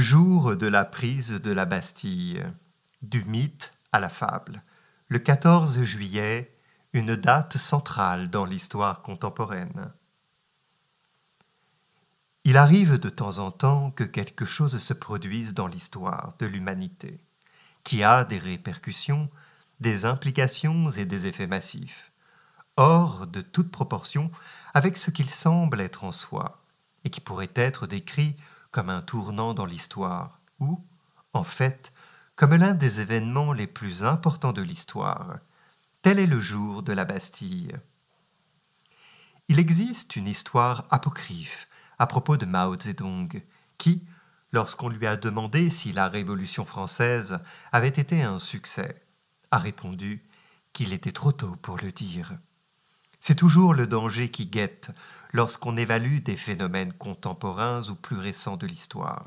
Jour de la prise de la Bastille, du mythe à la fable. Le 14 juillet, une date centrale dans l'histoire contemporaine. Il arrive de temps en temps que quelque chose se produise dans l'histoire de l'humanité, qui a des répercussions, des implications et des effets massifs, hors de toute proportion avec ce qu'il semble être en soi, et qui pourrait être décrit comme un tournant dans l'histoire, ou, en fait, comme l'un des événements les plus importants de l'histoire. Tel est le jour de la Bastille. Il existe une histoire apocryphe à propos de Mao Zedong, qui, lorsqu'on lui a demandé si la Révolution française avait été un succès, a répondu qu'il était trop tôt pour le dire. C'est toujours le danger qui guette lorsqu'on évalue des phénomènes contemporains ou plus récents de l'histoire.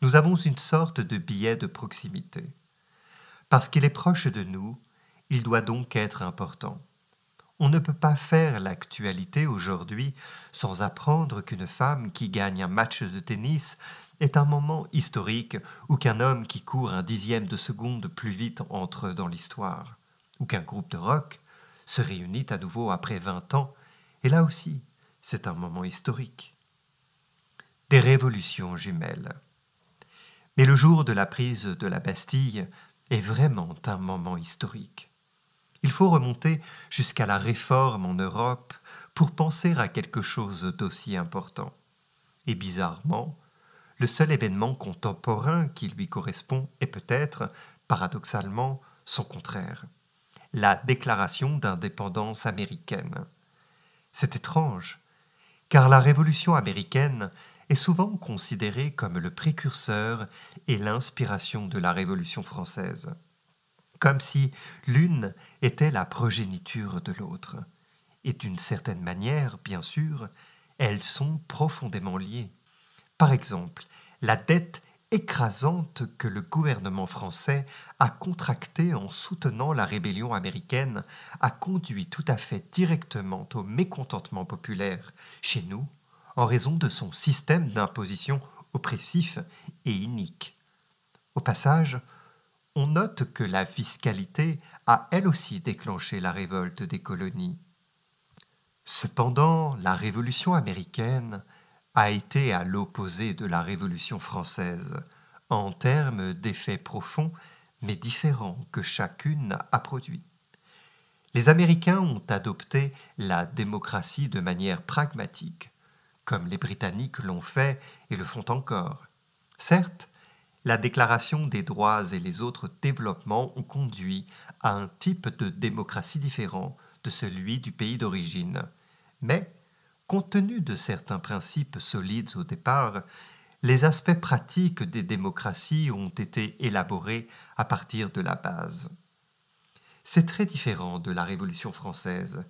Nous avons une sorte de billet de proximité. Parce qu'il est proche de nous, il doit donc être important. On ne peut pas faire l'actualité aujourd'hui sans apprendre qu'une femme qui gagne un match de tennis est un moment historique ou qu'un homme qui court un dixième de seconde plus vite entre dans l'histoire, ou qu'un groupe de rock se réunit à nouveau après vingt ans, et là aussi, c'est un moment historique. Des révolutions jumelles. Mais le jour de la prise de la Bastille est vraiment un moment historique. Il faut remonter jusqu'à la réforme en Europe pour penser à quelque chose d'aussi important. Et bizarrement, le seul événement contemporain qui lui correspond est peut-être, paradoxalement, son contraire la déclaration d'indépendance américaine. C'est étrange, car la Révolution américaine est souvent considérée comme le précurseur et l'inspiration de la Révolution française, comme si l'une était la progéniture de l'autre. Et d'une certaine manière, bien sûr, elles sont profondément liées. Par exemple, la dette écrasante que le gouvernement français a contractée en soutenant la rébellion américaine a conduit tout à fait directement au mécontentement populaire chez nous en raison de son système d'imposition oppressif et inique. Au passage, on note que la fiscalité a elle aussi déclenché la révolte des colonies. Cependant, la Révolution américaine a été à l'opposé de la Révolution française, en termes d'effets profonds mais différents que chacune a produits. Les Américains ont adopté la démocratie de manière pragmatique, comme les Britanniques l'ont fait et le font encore. Certes, la Déclaration des droits et les autres développements ont conduit à un type de démocratie différent de celui du pays d'origine, mais Compte tenu de certains principes solides au départ, les aspects pratiques des démocraties ont été élaborés à partir de la base. C'est très différent de la Révolution française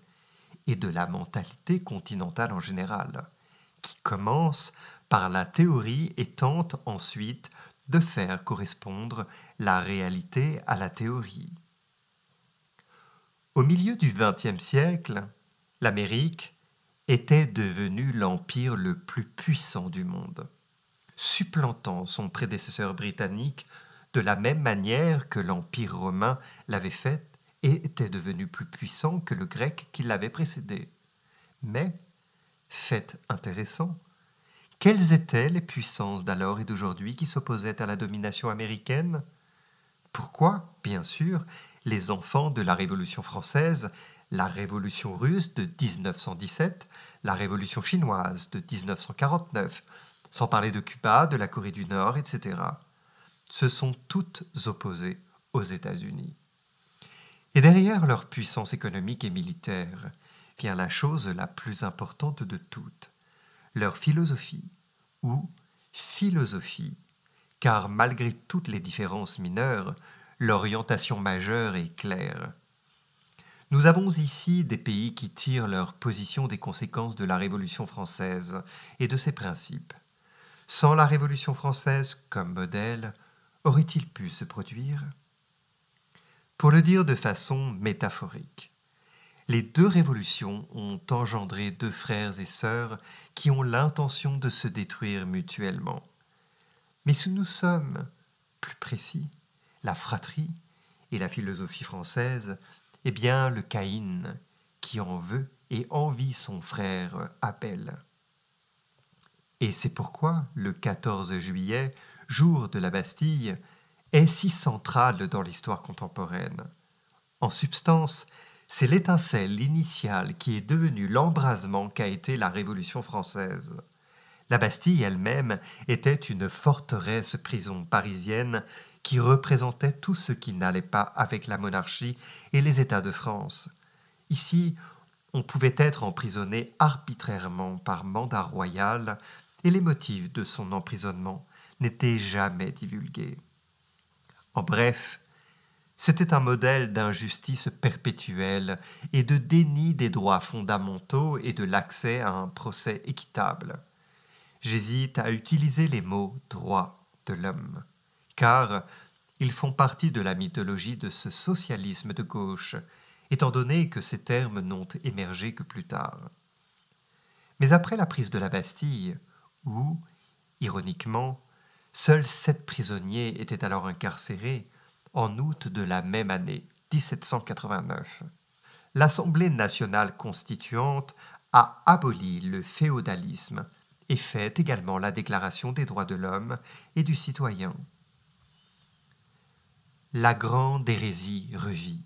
et de la mentalité continentale en général, qui commence par la théorie et tente ensuite de faire correspondre la réalité à la théorie. Au milieu du XXe siècle, l'Amérique, était devenu l'empire le plus puissant du monde, supplantant son prédécesseur britannique de la même manière que l'empire romain l'avait fait et était devenu plus puissant que le grec qui l'avait précédé. Mais, fait intéressant, quelles étaient les puissances d'alors et d'aujourd'hui qui s'opposaient à la domination américaine? Pourquoi, bien sûr, les enfants de la Révolution française la Révolution russe de 1917, la Révolution chinoise de 1949, sans parler de Cuba, de la Corée du Nord, etc. Se sont toutes opposées aux États-Unis. Et derrière leur puissance économique et militaire vient la chose la plus importante de toutes, leur philosophie, ou philosophie, car malgré toutes les différences mineures, l'orientation majeure est claire. Nous avons ici des pays qui tirent leur position des conséquences de la Révolution française et de ses principes. Sans la Révolution française comme modèle, aurait-il pu se produire? Pour le dire de façon métaphorique, les deux révolutions ont engendré deux frères et sœurs qui ont l'intention de se détruire mutuellement. Mais si nous sommes plus précis, la fratrie et la philosophie française, eh bien le Caïn qui en veut et envie son frère Abel. Et c'est pourquoi le 14 juillet, jour de la Bastille, est si central dans l'histoire contemporaine. En substance, c'est l'étincelle initiale qui est devenue l'embrasement qu'a été la Révolution française. La Bastille elle-même était une forteresse prison parisienne qui représentait tout ce qui n'allait pas avec la monarchie et les États de France. Ici, on pouvait être emprisonné arbitrairement par mandat royal et les motifs de son emprisonnement n'étaient jamais divulgués. En bref, c'était un modèle d'injustice perpétuelle et de déni des droits fondamentaux et de l'accès à un procès équitable. J'hésite à utiliser les mots droits de l'homme, car ils font partie de la mythologie de ce socialisme de gauche, étant donné que ces termes n'ont émergé que plus tard. Mais après la prise de la Bastille, où, ironiquement, seuls sept prisonniers étaient alors incarcérés, en août de la même année, 1789. L'Assemblée nationale constituante a aboli le féodalisme et fait également la Déclaration des droits de l'homme et du citoyen. La grande hérésie revit.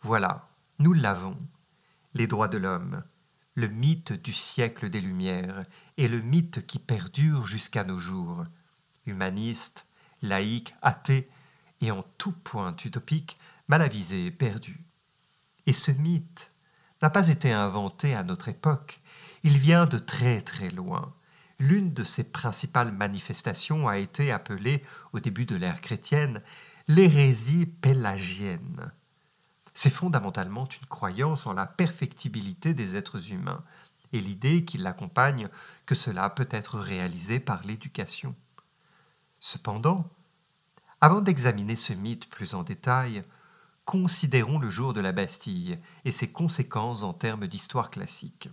Voilà, nous l'avons, les droits de l'homme, le mythe du siècle des Lumières et le mythe qui perdure jusqu'à nos jours. Humaniste, laïque, athée, et en tout point utopique, mal avisé et perdu. Et ce mythe n'a pas été inventé à notre époque, il vient de très très loin. L'une de ses principales manifestations a été appelée, au début de l'ère chrétienne, l'hérésie pélagienne. C'est fondamentalement une croyance en la perfectibilité des êtres humains et l'idée qui l'accompagne que cela peut être réalisé par l'éducation. Cependant, avant d'examiner ce mythe plus en détail, considérons le jour de la Bastille et ses conséquences en termes d'histoire classique.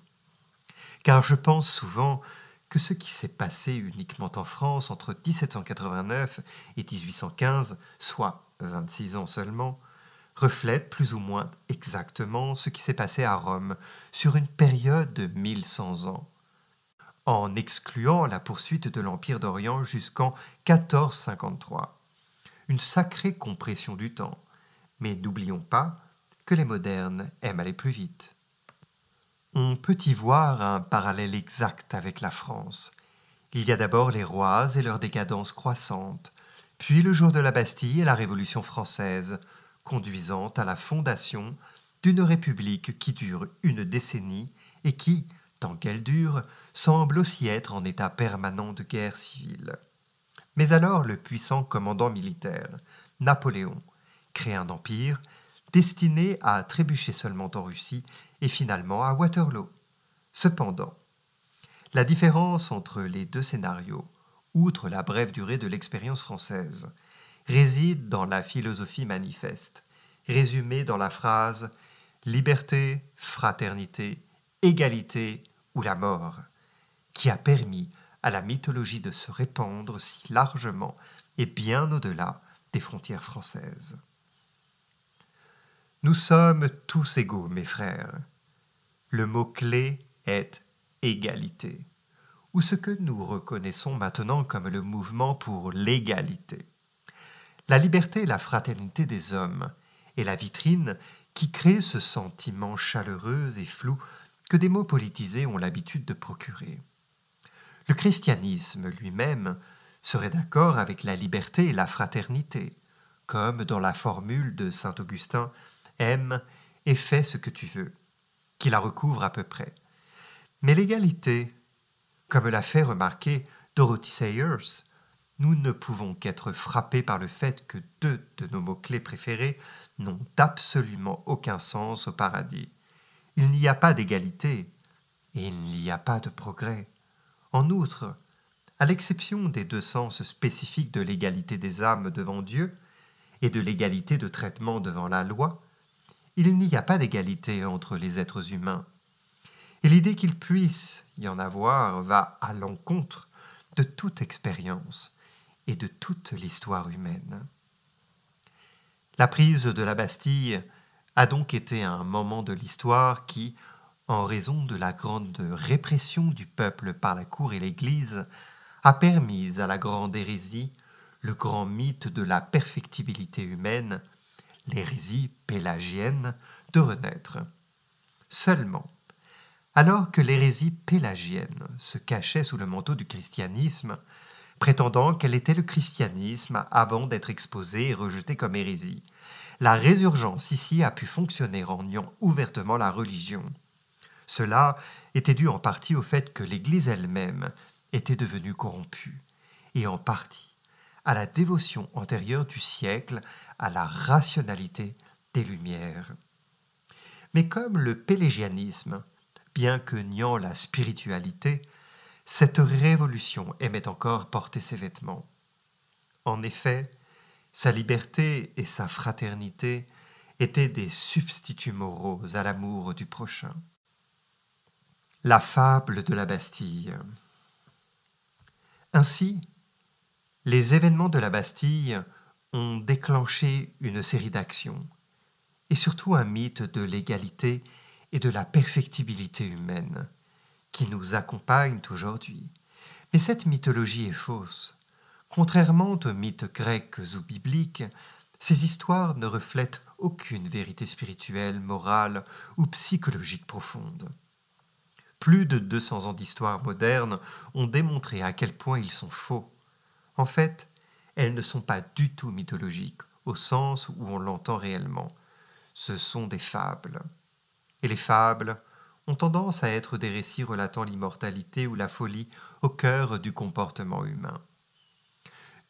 Car je pense souvent que ce qui s'est passé uniquement en France entre 1789 et 1815, soit 26 ans seulement, reflète plus ou moins exactement ce qui s'est passé à Rome sur une période de 1100 ans, en excluant la poursuite de l'Empire d'Orient jusqu'en 1453 une sacrée compression du temps. Mais n'oublions pas que les modernes aiment aller plus vite. On peut y voir un parallèle exact avec la France. Il y a d'abord les rois et leur décadence croissante, puis le jour de la Bastille et la Révolution française, conduisant à la fondation d'une république qui dure une décennie et qui, tant qu'elle dure, semble aussi être en état permanent de guerre civile. Mais alors le puissant commandant militaire, Napoléon, crée un empire destiné à trébucher seulement en Russie et finalement à Waterloo. Cependant, la différence entre les deux scénarios, outre la brève durée de l'expérience française, réside dans la philosophie manifeste, résumée dans la phrase liberté, fraternité, égalité ou la mort, qui a permis à la mythologie de se répandre si largement et bien au-delà des frontières françaises. Nous sommes tous égaux, mes frères. Le mot-clé est égalité, ou ce que nous reconnaissons maintenant comme le mouvement pour l'égalité. La liberté et la fraternité des hommes est la vitrine qui crée ce sentiment chaleureux et flou que des mots politisés ont l'habitude de procurer. Le christianisme lui-même serait d'accord avec la liberté et la fraternité, comme dans la formule de saint Augustin Aime et fais ce que tu veux, qui la recouvre à peu près. Mais l'égalité, Comme l'a fait remarquer Dorothy Sayers, nous ne pouvons qu'être frappés par le fait que deux de nos mots-clés préférés n'ont absolument aucun sens au paradis. Il n'y a pas d'égalité et il n'y a pas de progrès. En outre, à l'exception des deux sens spécifiques de l'égalité des âmes devant Dieu et de l'égalité de traitement devant la loi, il n'y a pas d'égalité entre les êtres humains. Et l'idée qu'il puisse y en avoir va à l'encontre de toute expérience et de toute l'histoire humaine. La prise de la Bastille a donc été un moment de l'histoire qui, en raison de la grande répression du peuple par la cour et l'Église, a permis à la grande hérésie, le grand mythe de la perfectibilité humaine, l'hérésie pélagienne, de renaître. Seulement, alors que l'hérésie pélagienne se cachait sous le manteau du christianisme, prétendant qu'elle était le christianisme avant d'être exposée et rejetée comme hérésie, la résurgence ici a pu fonctionner en niant ouvertement la religion. Cela était dû en partie au fait que l'Église elle-même était devenue corrompue, et en partie à la dévotion antérieure du siècle à la rationalité des Lumières. Mais comme le pélégianisme, bien que niant la spiritualité, cette révolution aimait encore porter ses vêtements. En effet, sa liberté et sa fraternité étaient des substituts moraux à l'amour du prochain. La fable de la Bastille. Ainsi, les événements de la Bastille ont déclenché une série d'actions, et surtout un mythe de l'égalité et de la perfectibilité humaine, qui nous accompagnent aujourd'hui. Mais cette mythologie est fausse. Contrairement aux mythes grecs ou bibliques, ces histoires ne reflètent aucune vérité spirituelle, morale ou psychologique profonde. Plus de 200 ans d'histoire moderne ont démontré à quel point ils sont faux. En fait, elles ne sont pas du tout mythologiques, au sens où on l'entend réellement. Ce sont des fables. Et les fables ont tendance à être des récits relatant l'immortalité ou la folie au cœur du comportement humain.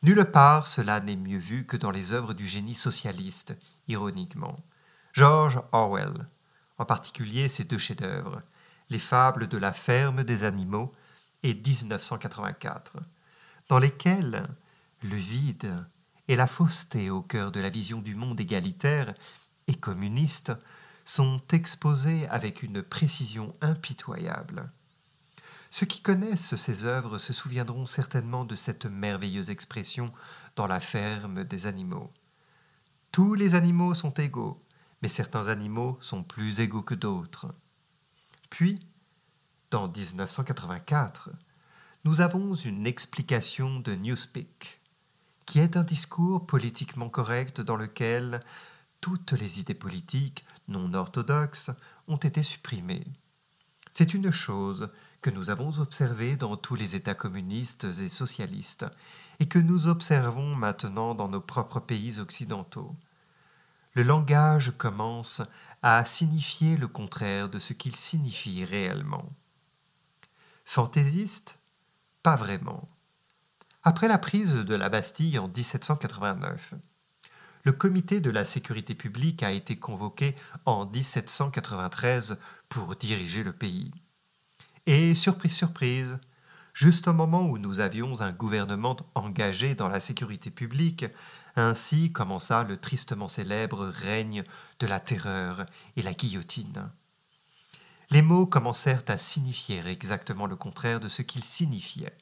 Nulle part cela n'est mieux vu que dans les œuvres du génie socialiste, ironiquement. George Orwell, en particulier ses deux chefs-d'œuvre, les fables de la ferme des animaux et 1984, dans lesquelles le vide et la fausseté au cœur de la vision du monde égalitaire et communiste sont exposés avec une précision impitoyable. Ceux qui connaissent ces œuvres se souviendront certainement de cette merveilleuse expression dans la ferme des animaux. Tous les animaux sont égaux, mais certains animaux sont plus égaux que d'autres. Puis, dans 1984, nous avons une explication de Newspeak, qui est un discours politiquement correct dans lequel toutes les idées politiques non orthodoxes ont été supprimées. C'est une chose que nous avons observée dans tous les États communistes et socialistes, et que nous observons maintenant dans nos propres pays occidentaux. Le langage commence à signifier le contraire de ce qu'il signifie réellement. Fantaisiste Pas vraiment. Après la prise de la Bastille en 1789, le comité de la sécurité publique a été convoqué en 1793 pour diriger le pays. Et surprise, surprise, juste au moment où nous avions un gouvernement engagé dans la sécurité publique, ainsi commença le tristement célèbre règne de la terreur et la guillotine. Les mots commencèrent à signifier exactement le contraire de ce qu'ils signifiaient,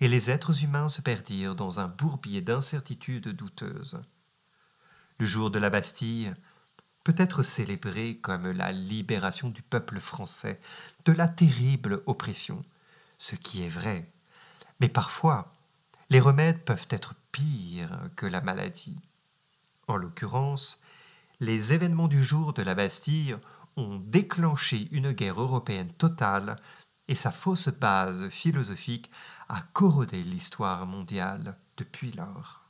et les êtres humains se perdirent dans un bourbier d'incertitudes douteuses. Le jour de la Bastille peut être célébré comme la libération du peuple français de la terrible oppression, ce qui est vrai. Mais parfois, les remèdes peuvent être pires que la maladie. En l'occurrence, les événements du jour de la Bastille ont déclenché une guerre européenne totale et sa fausse base philosophique a corrodé l'histoire mondiale depuis lors.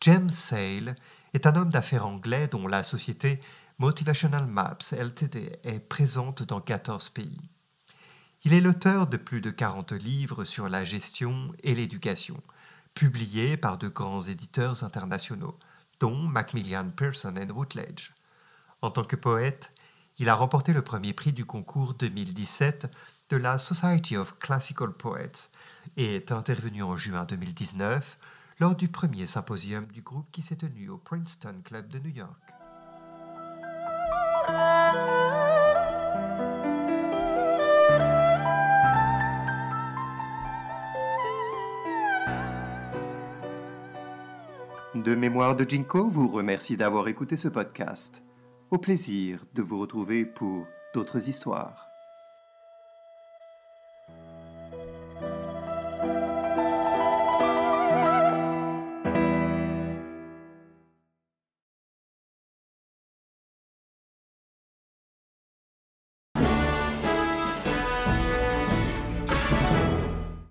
James Sale est un homme d'affaires anglais dont la société Motivational Maps Ltd est présente dans 14 pays. Il est l'auteur de plus de 40 livres sur la gestion et l'éducation, publiés par de grands éditeurs internationaux, dont Macmillan Pearson et Routledge. En tant que poète, il a remporté le premier prix du concours 2017 de la Society of Classical Poets et est intervenu en juin 2019 lors du premier symposium du groupe qui s'est tenu au Princeton Club de New York. De Mémoire de Jinko vous remercie d'avoir écouté ce podcast. Au plaisir de vous retrouver pour d'autres histoires.